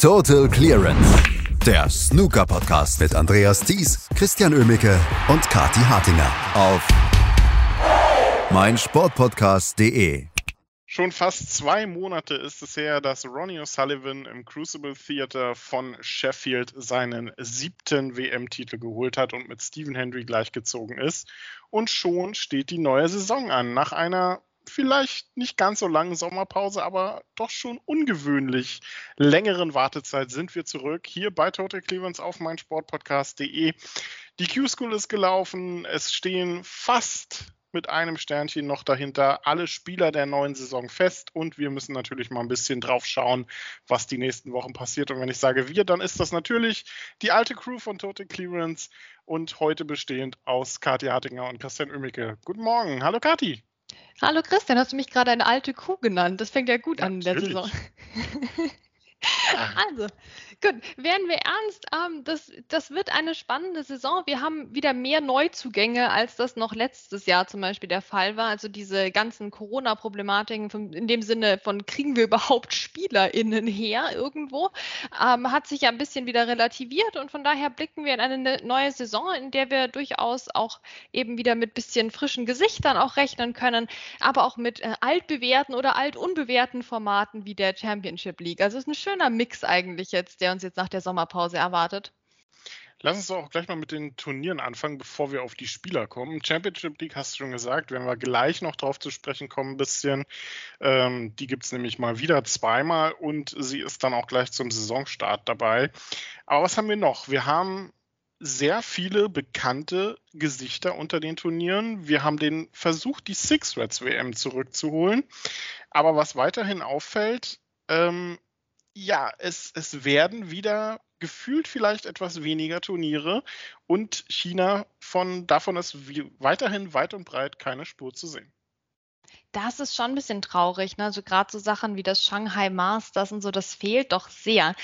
Total Clearance, der Snooker-Podcast mit Andreas Thies, Christian Ömicke und Kati Hartinger auf meinsportpodcast.de. Schon fast zwei Monate ist es her, dass Ronnie O'Sullivan im Crucible Theater von Sheffield seinen siebten WM-Titel geholt hat und mit Stephen Hendry gleichgezogen ist. Und schon steht die neue Saison an. Nach einer vielleicht nicht ganz so langen Sommerpause, aber doch schon ungewöhnlich längeren Wartezeit sind wir zurück hier bei Total Clevelands auf meinsportpodcast.de. Die Q-School ist gelaufen. Es stehen fast mit einem Sternchen noch dahinter alle Spieler der neuen Saison fest und wir müssen natürlich mal ein bisschen drauf schauen, was die nächsten Wochen passiert. Und wenn ich sage wir, dann ist das natürlich die alte Crew von Total Clearance und heute bestehend aus Kathi Hartinger und Christian Ömicke. Guten Morgen. Hallo Kathi. Hallo Christian, hast du mich gerade eine alte Kuh genannt? Das fängt ja gut an in der Saison. Also, gut, werden wir ernst. Ähm, das, das wird eine spannende Saison. Wir haben wieder mehr Neuzugänge, als das noch letztes Jahr zum Beispiel der Fall war. Also diese ganzen Corona-Problematiken in dem Sinne von, kriegen wir überhaupt SpielerInnen her irgendwo, ähm, hat sich ja ein bisschen wieder relativiert und von daher blicken wir in eine ne, neue Saison, in der wir durchaus auch eben wieder mit bisschen frischen Gesichtern auch rechnen können, aber auch mit äh, altbewährten oder altunbewährten Formaten wie der Championship League. Also es ist eine schöner Mix eigentlich jetzt, der uns jetzt nach der Sommerpause erwartet. Lass uns auch gleich mal mit den Turnieren anfangen, bevor wir auf die Spieler kommen. Championship League hast du schon gesagt, werden wir gleich noch drauf zu sprechen kommen, ein bisschen. Ähm, die gibt es nämlich mal wieder zweimal und sie ist dann auch gleich zum Saisonstart dabei. Aber was haben wir noch? Wir haben sehr viele bekannte Gesichter unter den Turnieren. Wir haben den Versuch, die Six Reds WM zurückzuholen. Aber was weiterhin auffällt, ähm, ja, es, es werden wieder gefühlt vielleicht etwas weniger Turniere und China von davon ist weiterhin weit und breit keine Spur zu sehen. Das ist schon ein bisschen traurig. Ne? Also gerade so Sachen wie das Shanghai Masters und so, das fehlt doch sehr.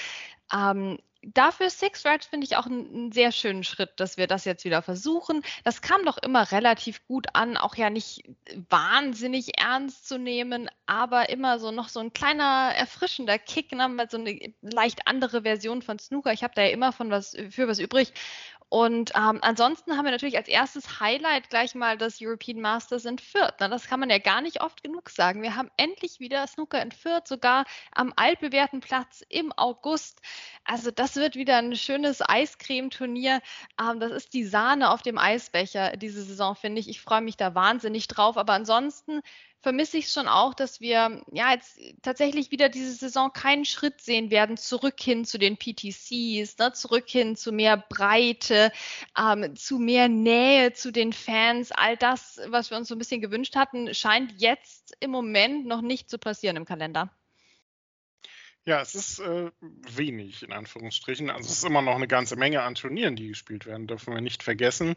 Ähm, dafür Six Rides finde ich auch einen, sehr schönen Schritt, dass wir das jetzt wieder versuchen. Das kam doch immer relativ gut an, auch ja nicht wahnsinnig ernst zu nehmen, aber immer so noch so ein kleiner erfrischender Kick, ne, so eine leicht andere Version von Snooker. Ich habe da ja immer von was für was übrig und ähm, ansonsten haben wir natürlich als erstes Highlight gleich mal das European Masters in Fürth. Na, das kann man ja gar nicht oft genug sagen. Wir haben endlich wieder Snooker in Fürth, sogar am altbewährten Platz im August. Also das wird wieder ein schönes Eiscreme-Turnier. Ähm, das ist die Sahne auf dem Eisbecher diese Saison, finde ich. Ich freue mich da wahnsinnig drauf. Aber ansonsten vermisse ich schon auch, dass wir ja jetzt tatsächlich wieder diese Saison keinen Schritt sehen werden, zurück hin zu den PTCs, ne, zurück hin zu mehr Breite, ähm, zu mehr Nähe zu den Fans. All das, was wir uns so ein bisschen gewünscht hatten, scheint jetzt im Moment noch nicht zu passieren im Kalender. Ja, es ist äh, wenig in Anführungsstrichen. Also es ist immer noch eine ganze Menge an Turnieren, die gespielt werden, dürfen wir nicht vergessen.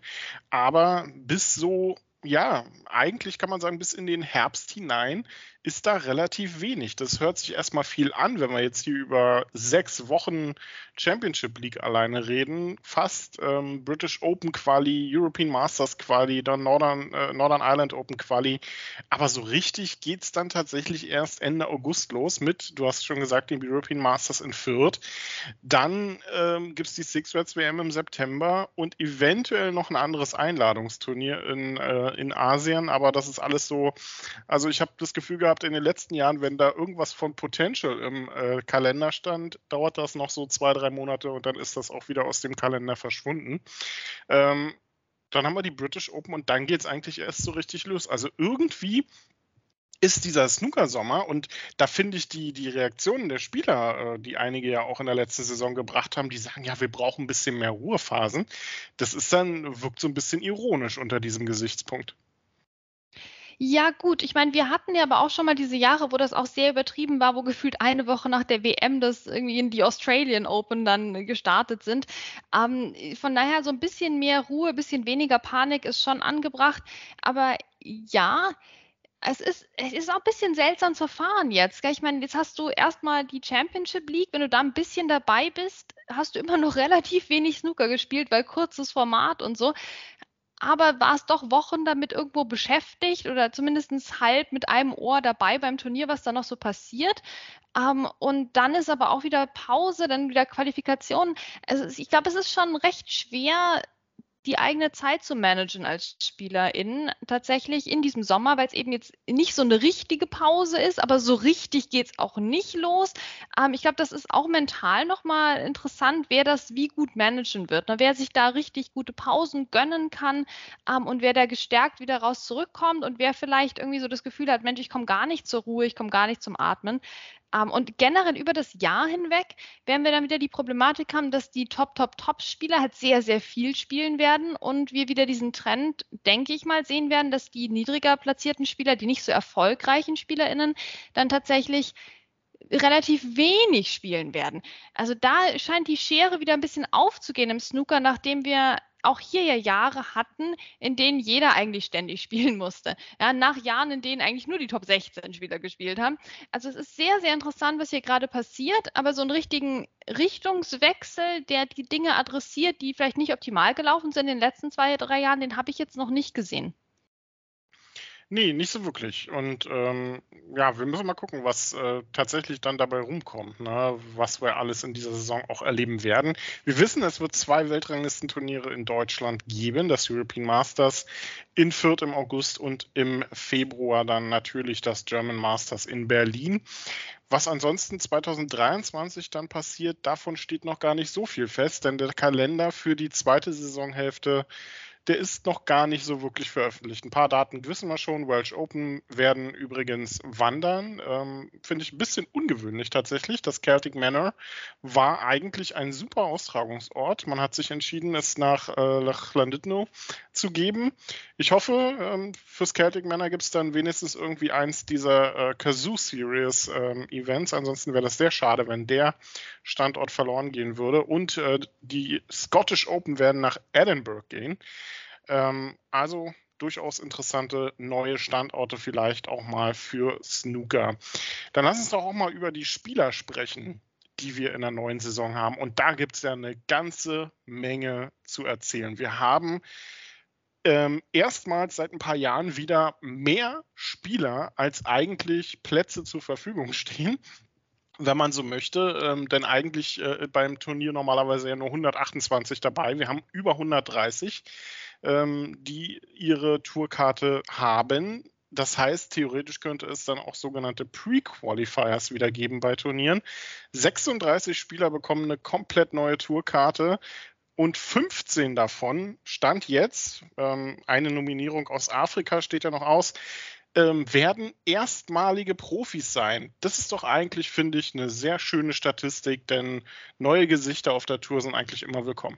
Aber bis so ja, eigentlich kann man sagen, bis in den Herbst hinein ist da relativ wenig. Das hört sich erstmal viel an, wenn wir jetzt hier über sechs Wochen Championship League alleine reden. Fast ähm, British Open Quali, European Masters Quali, dann Northern, äh, Northern Ireland Open Quali. Aber so richtig geht es dann tatsächlich erst Ende August los mit, du hast schon gesagt, dem European Masters in Fürth. Dann ähm, gibt es die Six Reds WM im September und eventuell noch ein anderes Einladungsturnier in, äh, in Asien. Aber das ist alles so, also ich habe das Gefühl gehabt, gehabt in den letzten Jahren, wenn da irgendwas von Potential im äh, Kalender stand, dauert das noch so zwei, drei Monate und dann ist das auch wieder aus dem Kalender verschwunden. Ähm, dann haben wir die British Open und dann geht es eigentlich erst so richtig los. Also irgendwie ist dieser Snooker-Sommer und da finde ich die, die Reaktionen der Spieler, äh, die einige ja auch in der letzten Saison gebracht haben, die sagen, ja, wir brauchen ein bisschen mehr Ruhephasen. Das ist dann, wirkt so ein bisschen ironisch unter diesem Gesichtspunkt. Ja, gut. Ich meine, wir hatten ja aber auch schon mal diese Jahre, wo das auch sehr übertrieben war, wo gefühlt eine Woche nach der WM das irgendwie in die Australian Open dann gestartet sind. Ähm, von daher so ein bisschen mehr Ruhe, ein bisschen weniger Panik ist schon angebracht. Aber ja, es ist, es ist auch ein bisschen seltsam zu fahren jetzt. Ich meine, jetzt hast du erstmal die Championship League. Wenn du da ein bisschen dabei bist, hast du immer noch relativ wenig Snooker gespielt, weil kurzes Format und so. Aber war es doch Wochen damit irgendwo beschäftigt oder zumindest halb mit einem Ohr dabei beim Turnier, was da noch so passiert. Ähm, und dann ist aber auch wieder Pause, dann wieder Qualifikation. Also ich glaube, es ist schon recht schwer, die eigene Zeit zu managen als Spielerin tatsächlich in diesem Sommer, weil es eben jetzt nicht so eine richtige Pause ist, aber so richtig geht es auch nicht los. Ähm, ich glaube, das ist auch mental nochmal interessant, wer das wie gut managen wird. Ne? Wer sich da richtig gute Pausen gönnen kann ähm, und wer da gestärkt wieder raus zurückkommt und wer vielleicht irgendwie so das Gefühl hat, Mensch, ich komme gar nicht zur Ruhe, ich komme gar nicht zum Atmen. Ähm, und generell über das Jahr hinweg werden wir dann wieder die Problematik haben, dass die Top, Top, Top-Spieler halt sehr, sehr viel spielen werden und wir wieder diesen Trend, denke ich mal, sehen werden, dass die niedriger platzierten Spieler, die nicht so erfolgreichen SpielerInnen, dann tatsächlich relativ wenig spielen werden. Also da scheint die Schere wieder ein bisschen aufzugehen im Snooker, nachdem wir auch hier ja Jahre hatten, in denen jeder eigentlich ständig spielen musste. Ja, nach Jahren, in denen eigentlich nur die Top 16 Spieler gespielt haben. Also es ist sehr, sehr interessant, was hier gerade passiert, aber so einen richtigen Richtungswechsel, der die Dinge adressiert, die vielleicht nicht optimal gelaufen sind in den letzten zwei, drei Jahren, den habe ich jetzt noch nicht gesehen. Nee, nicht so wirklich. Und ähm, ja, wir müssen mal gucken, was äh, tatsächlich dann dabei rumkommt, ne? was wir alles in dieser Saison auch erleben werden. Wir wissen, es wird zwei Weltranglistenturniere in Deutschland geben, das European Masters in Fürth im August und im Februar dann natürlich das German Masters in Berlin. Was ansonsten 2023 dann passiert, davon steht noch gar nicht so viel fest, denn der Kalender für die zweite Saisonhälfte der ist noch gar nicht so wirklich veröffentlicht. Ein paar Daten wissen wir schon. Welsh Open werden übrigens wandern. Ähm, Finde ich ein bisschen ungewöhnlich tatsächlich. Das Celtic Manor war eigentlich ein super Austragungsort. Man hat sich entschieden, es nach äh, Llandudno zu geben. Ich hoffe, ähm, fürs Celtic Manor gibt es dann wenigstens irgendwie eins dieser äh, Kazoo Series ähm, Events. Ansonsten wäre das sehr schade, wenn der Standort verloren gehen würde. Und äh, die Scottish Open werden nach Edinburgh gehen. Ähm, also durchaus interessante neue Standorte vielleicht auch mal für Snooker. Dann lass uns doch auch mal über die Spieler sprechen, die wir in der neuen Saison haben. Und da gibt es ja eine ganze Menge zu erzählen. Wir haben ähm, erstmals seit ein paar Jahren wieder mehr Spieler, als eigentlich Plätze zur Verfügung stehen wenn man so möchte, ähm, denn eigentlich äh, beim Turnier normalerweise ja nur 128 dabei. Wir haben über 130 ähm, die ihre Tourkarte haben. Das heißt, theoretisch könnte es dann auch sogenannte Pre-Qualifiers wieder geben bei Turnieren. 36 Spieler bekommen eine komplett neue Tourkarte und 15 davon stand jetzt, ähm, eine Nominierung aus Afrika steht ja noch aus, ähm, werden erstmalige Profis sein. Das ist doch eigentlich, finde ich, eine sehr schöne Statistik, denn neue Gesichter auf der Tour sind eigentlich immer willkommen.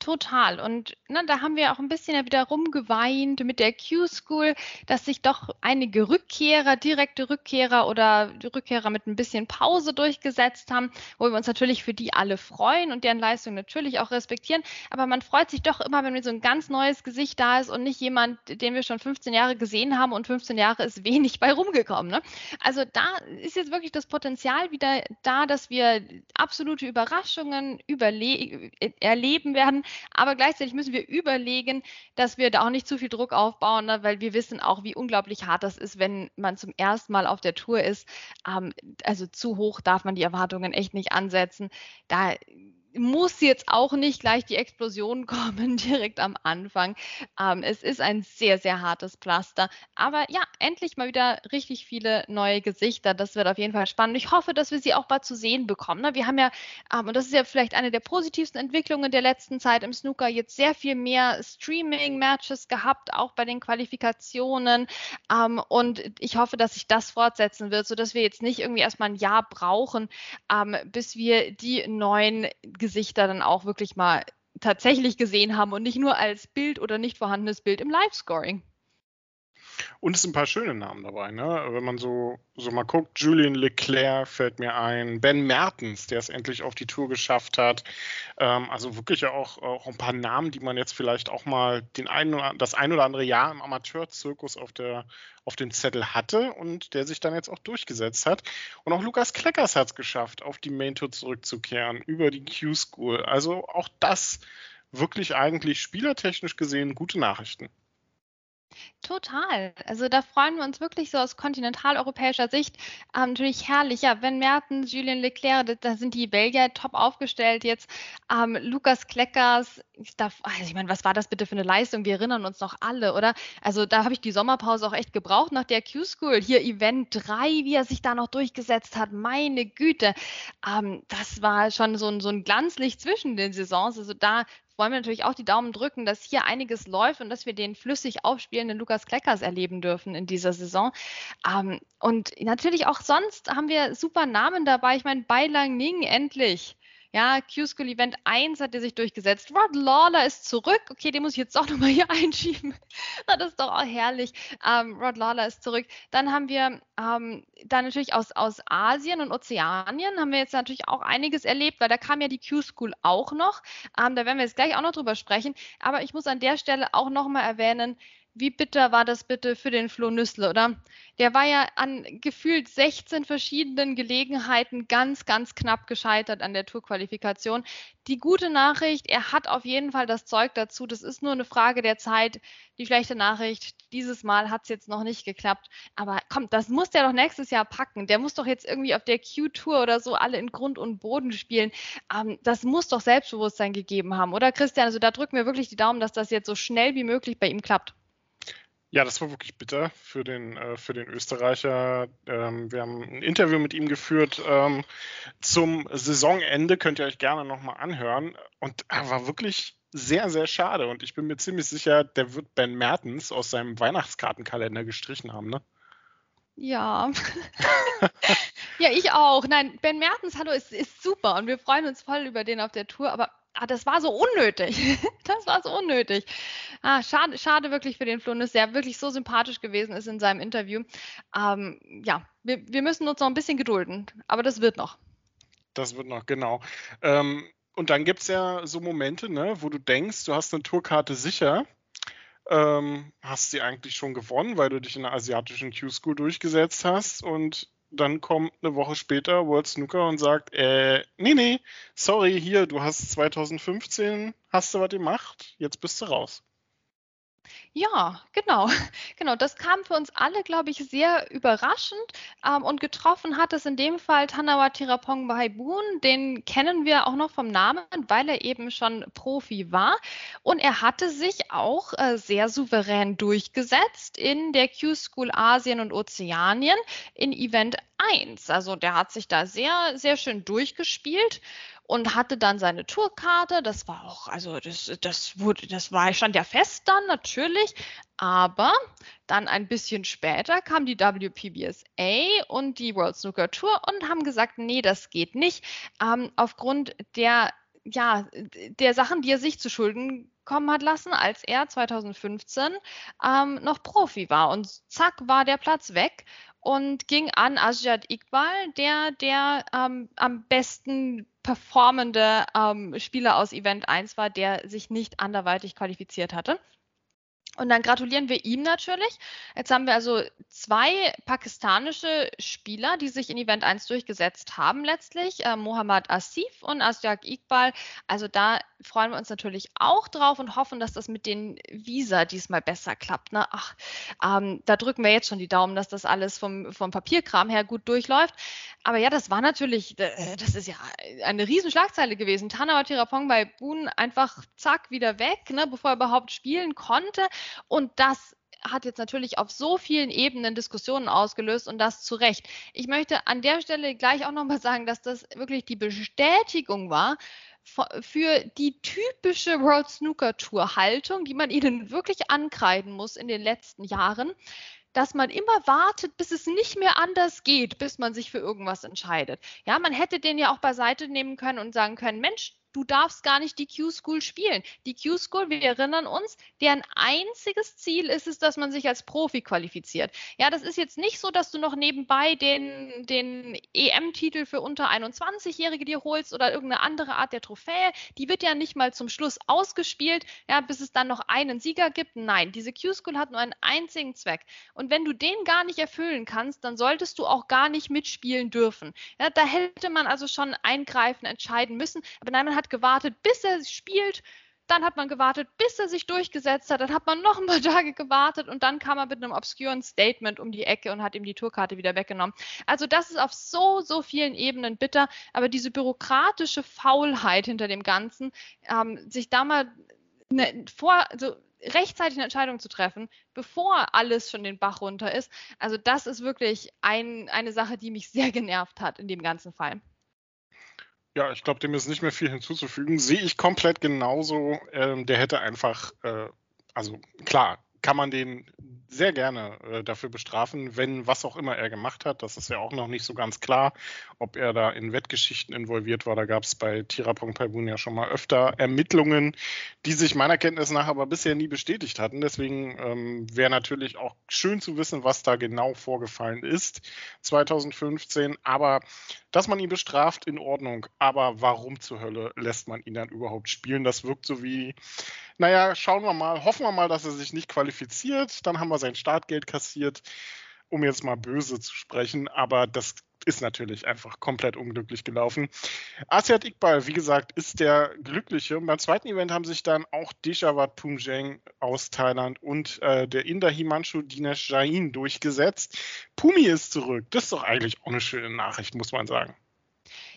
Total. Und ne, da haben wir auch ein bisschen wieder rumgeweint mit der Q-School, dass sich doch einige Rückkehrer, direkte Rückkehrer oder Rückkehrer mit ein bisschen Pause durchgesetzt haben, wo wir uns natürlich für die alle freuen und deren Leistung natürlich auch respektieren. Aber man freut sich doch immer, wenn so ein ganz neues Gesicht da ist und nicht jemand, den wir schon 15 Jahre gesehen haben und 15 Jahre ist wenig bei rumgekommen. Ne? Also da ist jetzt wirklich das Potenzial wieder da, dass wir absolute Überraschungen erleben werden aber gleichzeitig müssen wir überlegen, dass wir da auch nicht zu viel Druck aufbauen, ne? weil wir wissen auch, wie unglaublich hart das ist, wenn man zum ersten Mal auf der Tour ist. Ähm, also zu hoch darf man die Erwartungen echt nicht ansetzen. Da muss jetzt auch nicht gleich die Explosion kommen direkt am Anfang. Ähm, es ist ein sehr, sehr hartes Pflaster. Aber ja, endlich mal wieder richtig viele neue Gesichter. Das wird auf jeden Fall spannend. Ich hoffe, dass wir sie auch bald zu sehen bekommen. Ne? Wir haben ja, ähm, und das ist ja vielleicht eine der positivsten Entwicklungen der letzten Zeit im Snooker, jetzt sehr viel mehr Streaming-Matches gehabt, auch bei den Qualifikationen. Ähm, und ich hoffe, dass sich das fortsetzen wird, sodass wir jetzt nicht irgendwie erstmal ein Jahr brauchen, ähm, bis wir die neuen Gesichter dann auch wirklich mal tatsächlich gesehen haben und nicht nur als Bild oder nicht vorhandenes Bild im Live-Scoring. Und es sind ein paar schöne Namen dabei, ne? Wenn man so, so mal guckt, Julian Leclerc fällt mir ein, Ben Mertens, der es endlich auf die Tour geschafft hat. Ähm, also wirklich auch, auch ein paar Namen, die man jetzt vielleicht auch mal den einen oder, das ein oder andere Jahr im Amateurzirkus auf, der, auf dem Zettel hatte und der sich dann jetzt auch durchgesetzt hat. Und auch Lukas Kleckers hat es geschafft, auf die Main Tour zurückzukehren über die Q-School. Also auch das wirklich eigentlich spielertechnisch gesehen gute Nachrichten. Total. Also da freuen wir uns wirklich so aus kontinentaleuropäischer Sicht. Ähm, natürlich herrlich. Ja, Ben Mertens, Julien Leclerc, da, da, sind die Belgier top aufgestellt jetzt. Ähm, Lukas Kleckers, ich, darf, also ich meine, was war das bitte für eine Leistung? Wir erinnern uns noch alle, oder? Also da habe ich die Sommerpause auch echt gebraucht nach der Q-School. Hier Event 3, wie er sich da noch durchgesetzt hat. Meine Güte. Ähm, das war schon so ein, so ein Glanzlicht zwischen den Saisons. Also da wollen wir natürlich auch die Daumen drücken, dass hier einiges läuft und dass wir den flüssig aufspielenden Lukas Kleckers erleben dürfen in dieser Saison. Ähm, und natürlich auch sonst haben wir super Namen dabei. Ich meine, Beilang Ning endlich. Ja, Q-School Event 1 hat er sich durchgesetzt. Rod Lawler ist zurück. Okay, den muss ich jetzt auch nochmal hier einschieben. das ist doch auch herrlich. Ähm, Rod Lawler ist zurück. Dann haben wir ähm, dann natürlich aus, aus Asien und Ozeanien haben wir jetzt natürlich auch einiges erlebt, weil da kam ja die Q-School auch noch. Ähm, da werden wir jetzt gleich auch noch drüber sprechen. Aber ich muss an der Stelle auch nochmal erwähnen, wie bitter war das bitte für den Flo Nüssle, oder? Der war ja an gefühlt 16 verschiedenen Gelegenheiten ganz, ganz knapp gescheitert an der Tourqualifikation. Die gute Nachricht, er hat auf jeden Fall das Zeug dazu. Das ist nur eine Frage der Zeit. Die schlechte Nachricht, dieses Mal hat es jetzt noch nicht geklappt. Aber komm, das muss der doch nächstes Jahr packen. Der muss doch jetzt irgendwie auf der Q-Tour oder so alle in Grund und Boden spielen. Ähm, das muss doch Selbstbewusstsein gegeben haben, oder Christian? Also da drücken wir wirklich die Daumen, dass das jetzt so schnell wie möglich bei ihm klappt. Ja, das war wirklich bitter für den, äh, für den Österreicher. Ähm, wir haben ein Interview mit ihm geführt ähm, zum Saisonende, könnt ihr euch gerne nochmal anhören. Und er war wirklich sehr, sehr schade. Und ich bin mir ziemlich sicher, der wird Ben Mertens aus seinem Weihnachtskartenkalender gestrichen haben, ne? Ja. ja, ich auch. Nein, Ben Mertens, hallo, ist, ist super und wir freuen uns voll über den auf der Tour, aber ah, das war so unnötig. das war so unnötig. Ah, schade, schade wirklich für den Flunus, der wirklich so sympathisch gewesen ist in seinem Interview. Ähm, ja, wir, wir müssen uns noch ein bisschen gedulden, aber das wird noch. Das wird noch, genau. Ähm, und dann gibt es ja so Momente, ne, wo du denkst, du hast eine Tourkarte sicher. Ähm, hast sie eigentlich schon gewonnen, weil du dich in der asiatischen Q-School durchgesetzt hast und dann kommt eine Woche später World Snooker und sagt, äh, nee, nee, sorry, hier, du hast 2015, hast du was gemacht, jetzt bist du raus. Ja, genau. Genau, das kam für uns alle, glaube ich, sehr überraschend. Ähm, und getroffen hat es in dem Fall Tanawa Tirapong Bahaibun. Den kennen wir auch noch vom Namen, weil er eben schon Profi war. Und er hatte sich auch äh, sehr souverän durchgesetzt in der Q-School Asien und Ozeanien in Event 1. Also der hat sich da sehr, sehr schön durchgespielt und hatte dann seine Tourkarte. Das war auch, also das, das wurde, das war, stand ja fest dann natürlich. Aber dann ein bisschen später kam die WPBSA und die World Snooker Tour und haben gesagt, nee, das geht nicht. Ähm, aufgrund der ja, der Sachen, die er sich zu Schulden kommen hat lassen, als er 2015 ähm, noch Profi war. Und zack, war der Platz weg und ging an Ajad Iqbal, der der ähm, am besten performende ähm, Spieler aus Event 1 war, der sich nicht anderweitig qualifiziert hatte. Und dann gratulieren wir ihm natürlich. Jetzt haben wir also zwei pakistanische Spieler, die sich in Event 1 durchgesetzt haben letztlich. Äh, Mohammad Asif und Asjak Iqbal. Also da freuen wir uns natürlich auch drauf und hoffen, dass das mit den Visa diesmal besser klappt. Ne? Ach, ähm, da drücken wir jetzt schon die Daumen, dass das alles vom, vom Papierkram her gut durchläuft. Aber ja, das war natürlich, äh, das ist ja eine riesen Schlagzeile gewesen. Tanawa Tirapong bei Boon einfach zack wieder weg, ne, bevor er überhaupt spielen konnte. Und das hat jetzt natürlich auf so vielen Ebenen Diskussionen ausgelöst und das zu Recht. Ich möchte an der Stelle gleich auch nochmal sagen, dass das wirklich die Bestätigung war für die typische World Snooker Tour Haltung, die man ihnen wirklich ankreiden muss in den letzten Jahren, dass man immer wartet, bis es nicht mehr anders geht, bis man sich für irgendwas entscheidet. Ja, man hätte den ja auch beiseite nehmen können und sagen können, Mensch, du darfst gar nicht die Q-School spielen. Die Q-School, wir erinnern uns, deren einziges Ziel ist es, dass man sich als Profi qualifiziert. Ja, das ist jetzt nicht so, dass du noch nebenbei den, den EM-Titel für unter 21-Jährige dir holst oder irgendeine andere Art der Trophäe. Die wird ja nicht mal zum Schluss ausgespielt, ja, bis es dann noch einen Sieger gibt. Nein, diese Q-School hat nur einen einzigen Zweck. Und wenn du den gar nicht erfüllen kannst, dann solltest du auch gar nicht mitspielen dürfen. Ja, da hätte man also schon eingreifen, entscheiden müssen. Aber nein, man hat hat gewartet, bis er spielt. Dann hat man gewartet, bis er sich durchgesetzt hat. Dann hat man noch ein paar Tage gewartet und dann kam er mit einem obskuren Statement um die Ecke und hat ihm die Tourkarte wieder weggenommen. Also das ist auf so, so vielen Ebenen bitter. Aber diese bürokratische Faulheit hinter dem Ganzen, ähm, sich da mal ne, vor, also rechtzeitig eine Entscheidung zu treffen, bevor alles schon den Bach runter ist. Also das ist wirklich ein, eine Sache, die mich sehr genervt hat in dem ganzen Fall. Ja, ich glaube, dem ist nicht mehr viel hinzuzufügen. Sehe ich komplett genauso. Ähm, der hätte einfach, äh, also klar, kann man den sehr gerne äh, dafür bestrafen, wenn was auch immer er gemacht hat. Das ist ja auch noch nicht so ganz klar, ob er da in Wettgeschichten involviert war. Da gab es bei Tirapong Paibun ja schon mal öfter Ermittlungen, die sich meiner Kenntnis nach aber bisher nie bestätigt hatten. Deswegen ähm, wäre natürlich auch schön zu wissen, was da genau vorgefallen ist 2015. Aber dass man ihn bestraft, in Ordnung. Aber warum zur Hölle lässt man ihn dann überhaupt spielen? Das wirkt so wie naja, schauen wir mal, hoffen wir mal, dass er sich nicht qualifiziert. Dann haben wir sein Startgeld kassiert, um jetzt mal böse zu sprechen. Aber das ist natürlich einfach komplett unglücklich gelaufen. Asiat Iqbal, wie gesagt, ist der Glückliche. Und beim zweiten Event haben sich dann auch Deshawat Pumjeng aus Thailand und äh, der Inder Himanshu Dinesh Jain durchgesetzt. Pumi ist zurück. Das ist doch eigentlich auch eine schöne Nachricht, muss man sagen.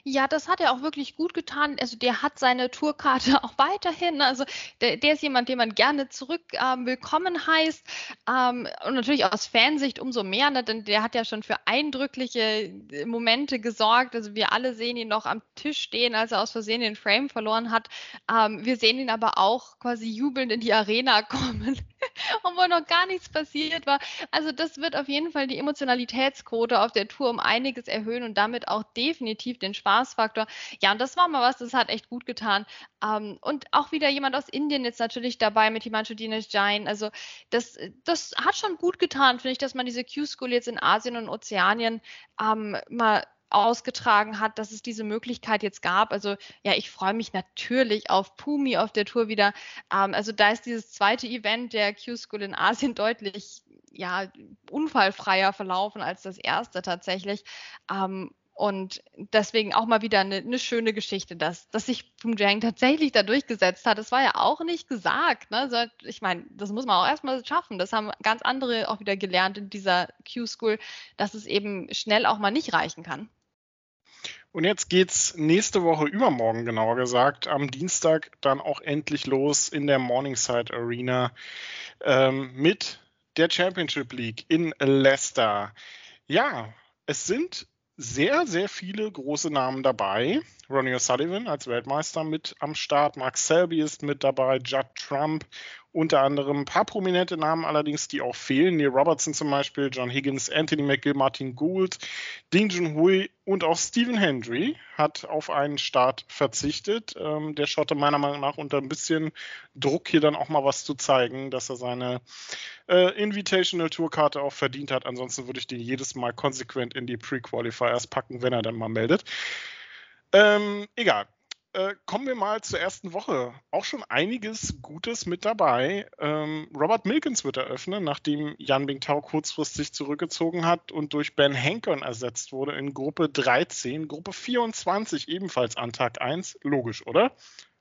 Ja, das hat er auch wirklich gut getan. Also der hat seine Tourkarte auch weiterhin. Also der, der ist jemand, den man gerne zurück ähm, willkommen heißt. Ähm, und natürlich aus Fansicht umso mehr, ne? denn der hat ja schon für eindrückliche äh, Momente gesorgt. Also wir alle sehen ihn noch am Tisch stehen, als er aus Versehen den Frame verloren hat. Ähm, wir sehen ihn aber auch quasi jubelnd in die Arena kommen, obwohl noch gar nichts passiert war. Also das wird auf jeden Fall die Emotionalitätsquote auf der Tour um einiges erhöhen und damit auch definitiv den Spaß Spaßfaktor. Ja, und das war mal was, das hat echt gut getan. Ähm, und auch wieder jemand aus Indien jetzt natürlich dabei mit Himanshu Dinesh Jain. Also das, das hat schon gut getan, finde ich, dass man diese Q-School jetzt in Asien und Ozeanien ähm, mal ausgetragen hat, dass es diese Möglichkeit jetzt gab. Also ja, ich freue mich natürlich auf Pumi auf der Tour wieder. Ähm, also da ist dieses zweite Event der Q-School in Asien deutlich ja, unfallfreier verlaufen als das erste tatsächlich. Ähm, und deswegen auch mal wieder eine, eine schöne Geschichte, dass, dass sich Pumjang tatsächlich da durchgesetzt hat. Das war ja auch nicht gesagt. Ne? Also ich meine, das muss man auch erstmal schaffen. Das haben ganz andere auch wieder gelernt in dieser Q-School, dass es eben schnell auch mal nicht reichen kann. Und jetzt geht's nächste Woche übermorgen, genauer gesagt, am Dienstag dann auch endlich los in der Morningside Arena ähm, mit der Championship League in Leicester. Ja, es sind sehr, sehr viele große Namen dabei. Ronnie O'Sullivan als Weltmeister mit am Start, Mark Selby ist mit dabei, Judd Trump unter anderem. Ein paar prominente Namen allerdings, die auch fehlen. Neil Robertson zum Beispiel, John Higgins, Anthony McGill, Martin Gould, Ding Junhui und auch Stephen Hendry hat auf einen Start verzichtet. Ähm, der Schotte meiner Meinung nach unter ein bisschen Druck hier dann auch mal was zu zeigen, dass er seine äh, Invitational Tourkarte auch verdient hat. Ansonsten würde ich den jedes Mal konsequent in die Pre-Qualifiers packen, wenn er dann mal meldet. Ähm, egal äh, kommen wir mal zur ersten Woche. Auch schon einiges Gutes mit dabei. Ähm, Robert Milkins wird eröffnen, nachdem Jan Bingtao kurzfristig zurückgezogen hat und durch Ben Hankern ersetzt wurde in Gruppe 13. Gruppe 24 ebenfalls an Tag 1. Logisch, oder?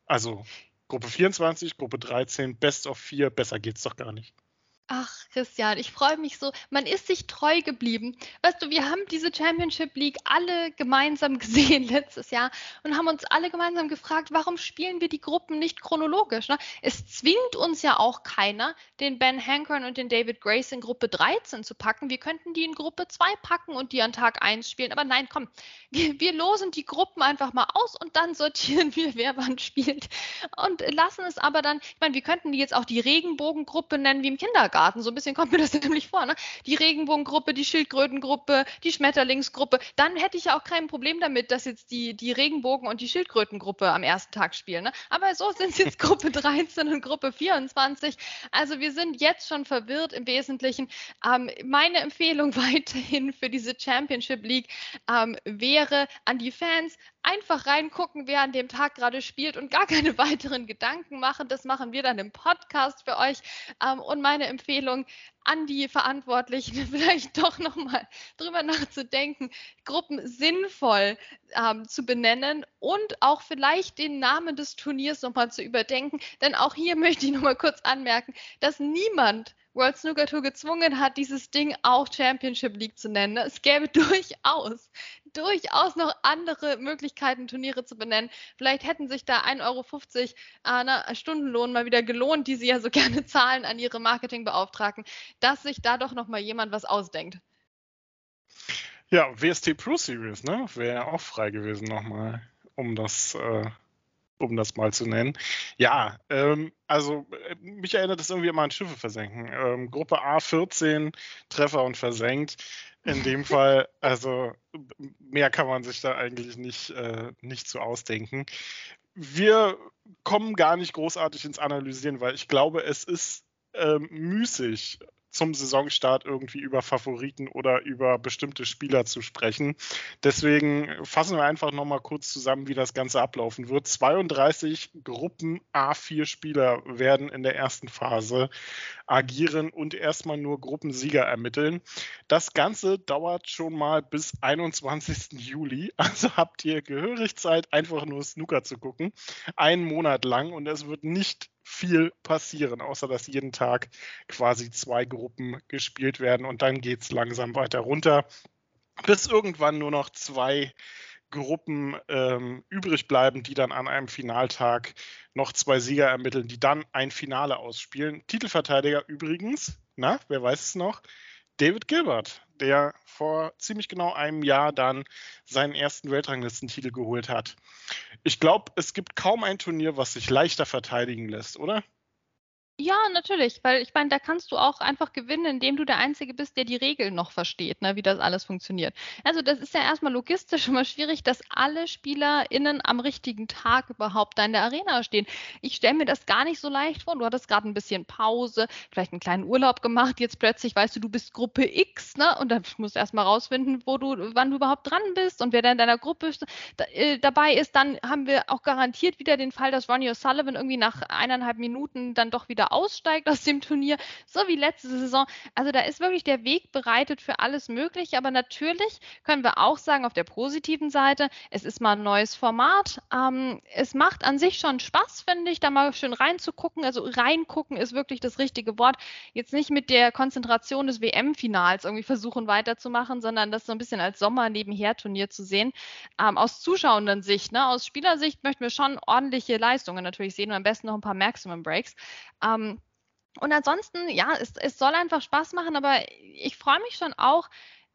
Also Gruppe 24, Gruppe 13, Best of 4, besser geht's doch gar nicht. Ach, Christian, ich freue mich so. Man ist sich treu geblieben. Weißt du, wir haben diese Championship League alle gemeinsam gesehen letztes Jahr und haben uns alle gemeinsam gefragt, warum spielen wir die Gruppen nicht chronologisch? Ne? Es zwingt uns ja auch keiner, den Ben Hankern und den David Grace in Gruppe 13 zu packen. Wir könnten die in Gruppe 2 packen und die an Tag 1 spielen. Aber nein, komm, wir, wir losen die Gruppen einfach mal aus und dann sortieren wir, wer wann spielt. Und lassen es aber dann, ich meine, wir könnten die jetzt auch die Regenbogengruppe nennen wie im Kindergarten. Kindergarten. So ein bisschen kommt mir das nämlich vor. Ne? Die Regenbogengruppe, die Schildkrötengruppe, die Schmetterlingsgruppe. Dann hätte ich ja auch kein Problem damit, dass jetzt die, die Regenbogen- und die Schildkrötengruppe am ersten Tag spielen. Ne? Aber so sind es jetzt Gruppe 13 und Gruppe 24. Also wir sind jetzt schon verwirrt im Wesentlichen. Ähm, meine Empfehlung weiterhin für diese Championship League ähm, wäre an die Fans, einfach reingucken, wer an dem Tag gerade spielt und gar keine weiteren Gedanken machen. Das machen wir dann im Podcast für euch. Ähm, und meine Empfehlung an die Verantwortlichen, vielleicht doch nochmal drüber nachzudenken, Gruppen sinnvoll ähm, zu benennen und auch vielleicht den Namen des Turniers nochmal zu überdenken. Denn auch hier möchte ich nochmal kurz anmerken, dass niemand World Snooker Tour gezwungen hat, dieses Ding auch Championship League zu nennen. Es gäbe durchaus, durchaus noch andere Möglichkeiten, Turniere zu benennen. Vielleicht hätten sich da 1,50 Euro äh, Stundenlohn mal wieder gelohnt, die sie ja so gerne zahlen an ihre Marketingbeauftragten, dass sich da doch noch mal jemand was ausdenkt. Ja, WST Pro Series, ne? Wäre auch frei gewesen nochmal, um das äh, um das mal zu nennen. Ja, ähm, also äh, mich erinnert das irgendwie immer an Schiffe versenken. Ähm, Gruppe A 14 Treffer und versenkt. In dem Fall, also mehr kann man sich da eigentlich nicht, äh, nicht so ausdenken. Wir kommen gar nicht großartig ins Analysieren, weil ich glaube, es ist ähm, müßig, zum Saisonstart irgendwie über Favoriten oder über bestimmte Spieler zu sprechen. Deswegen fassen wir einfach nochmal kurz zusammen, wie das Ganze ablaufen wird. 32 Gruppen A4 Spieler werden in der ersten Phase agieren und erstmal nur Gruppensieger ermitteln. Das Ganze dauert schon mal bis 21. Juli. Also habt ihr gehörig Zeit, einfach nur Snooker zu gucken. Einen Monat lang und es wird nicht viel passieren, außer dass jeden Tag quasi zwei Gruppen gespielt werden und dann geht es langsam weiter runter, bis irgendwann nur noch zwei Gruppen ähm, übrig bleiben, die dann an einem Finaltag noch zwei Sieger ermitteln, die dann ein Finale ausspielen. Titelverteidiger übrigens, na, wer weiß es noch? David Gilbert, der vor ziemlich genau einem Jahr dann seinen ersten Weltranglistentitel geholt hat. Ich glaube, es gibt kaum ein Turnier, was sich leichter verteidigen lässt, oder? Ja, natürlich, weil ich meine, da kannst du auch einfach gewinnen, indem du der Einzige bist, der die Regeln noch versteht, ne, wie das alles funktioniert. Also das ist ja erstmal logistisch immer schwierig, dass alle SpielerInnen am richtigen Tag überhaupt da in der Arena stehen. Ich stelle mir das gar nicht so leicht vor. Du hattest gerade ein bisschen Pause, vielleicht einen kleinen Urlaub gemacht, jetzt plötzlich weißt du, du bist Gruppe X, ne? Und dann musst du erstmal rausfinden, wo du, wann du überhaupt dran bist und wer da in deiner Gruppe da, äh, dabei ist. Dann haben wir auch garantiert wieder den Fall, dass Ronnie O'Sullivan irgendwie nach eineinhalb Minuten dann doch wieder aussteigt aus dem Turnier, so wie letzte Saison. Also da ist wirklich der Weg bereitet für alles Mögliche. Aber natürlich können wir auch sagen, auf der positiven Seite, es ist mal ein neues Format. Ähm, es macht an sich schon Spaß, finde ich, da mal schön reinzugucken. Also reingucken ist wirklich das richtige Wort. Jetzt nicht mit der Konzentration des WM-Finals irgendwie versuchen weiterzumachen, sondern das so ein bisschen als Sommer-Nebenher-Turnier zu sehen. Ähm, aus zuschauenden Sicht, ne? aus Spielersicht möchten wir schon ordentliche Leistungen natürlich sehen und am besten noch ein paar Maximum Breaks. Ähm, und ansonsten, ja, es, es soll einfach Spaß machen, aber ich freue mich schon auch,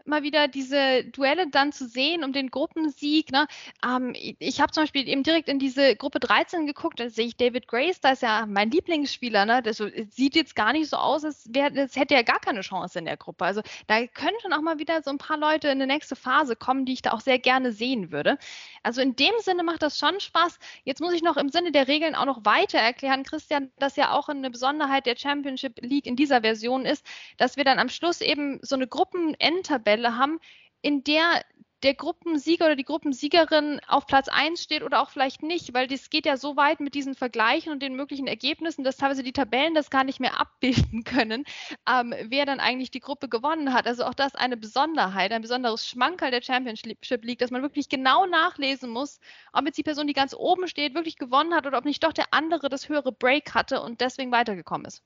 mal wieder diese Duelle dann zu sehen um den Gruppensieg. Ne? Ähm, ich habe zum Beispiel eben direkt in diese Gruppe 13 geguckt, da sehe ich David Grace, da ist ja mein Lieblingsspieler. Ne? Das sieht jetzt gar nicht so aus, als, wär, als hätte er gar keine Chance in der Gruppe. Also da schon auch mal wieder so ein paar Leute in die nächste Phase kommen, die ich da auch sehr gerne sehen würde. Also in dem Sinne macht das schon Spaß. Jetzt muss ich noch im Sinne der Regeln auch noch weiter erklären, Christian, dass ja auch eine Besonderheit der Championship League in dieser Version ist, dass wir dann am Schluss eben so eine Gruppen-Endtabelle Tabelle haben, in der der Gruppensieger oder die Gruppensiegerin auf Platz 1 steht oder auch vielleicht nicht, weil das geht ja so weit mit diesen Vergleichen und den möglichen Ergebnissen, dass teilweise die Tabellen das gar nicht mehr abbilden können, ähm, wer dann eigentlich die Gruppe gewonnen hat. Also auch das eine Besonderheit, ein besonderes Schmankerl der Championship League, dass man wirklich genau nachlesen muss, ob jetzt die Person, die ganz oben steht, wirklich gewonnen hat oder ob nicht doch der andere das höhere Break hatte und deswegen weitergekommen ist.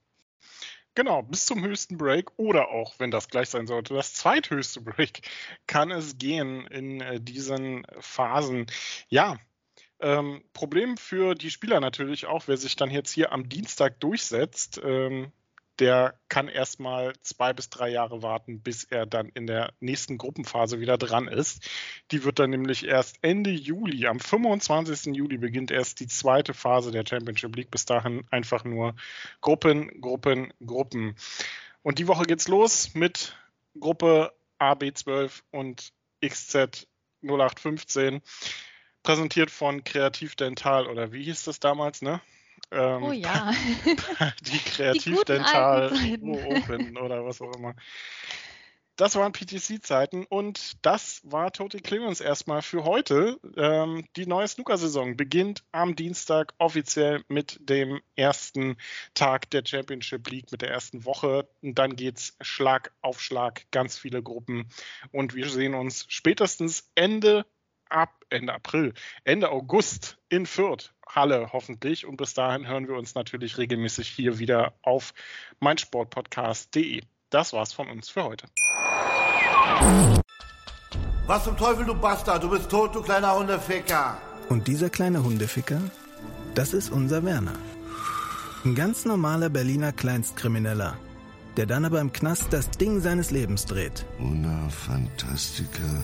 Genau, bis zum höchsten Break oder auch, wenn das gleich sein sollte, das zweithöchste Break kann es gehen in äh, diesen Phasen. Ja, ähm, Problem für die Spieler natürlich auch, wer sich dann jetzt hier am Dienstag durchsetzt. Ähm, der kann erstmal zwei bis drei Jahre warten, bis er dann in der nächsten Gruppenphase wieder dran ist. Die wird dann nämlich erst Ende Juli, am 25. Juli beginnt erst die zweite Phase der Championship League. Bis dahin einfach nur Gruppen, Gruppen, Gruppen. Und die Woche geht's los mit Gruppe AB12 und XZ 0815 präsentiert von Kreativ Dental oder wie hieß das damals, ne? Ähm, oh ja. die Kreativdental Open oder was auch immer. das waren PTC-Zeiten und das war Total Clemens erstmal für heute. Ähm, die neue Snooker-Saison beginnt am Dienstag offiziell mit dem ersten Tag der Championship League, mit der ersten Woche. Und dann geht's Schlag auf Schlag, ganz viele Gruppen. Und wir sehen uns spätestens Ende ab Ende April, Ende August in Fürth, Halle hoffentlich. Und bis dahin hören wir uns natürlich regelmäßig hier wieder auf meinsportpodcast.de. Das war's von uns für heute. Was zum Teufel, du Bastard? Du bist tot, du kleiner Hundeficker. Und dieser kleine Hundeficker, das ist unser Werner. Ein ganz normaler Berliner Kleinstkrimineller, der dann aber im Knast das Ding seines Lebens dreht. Una Fantastica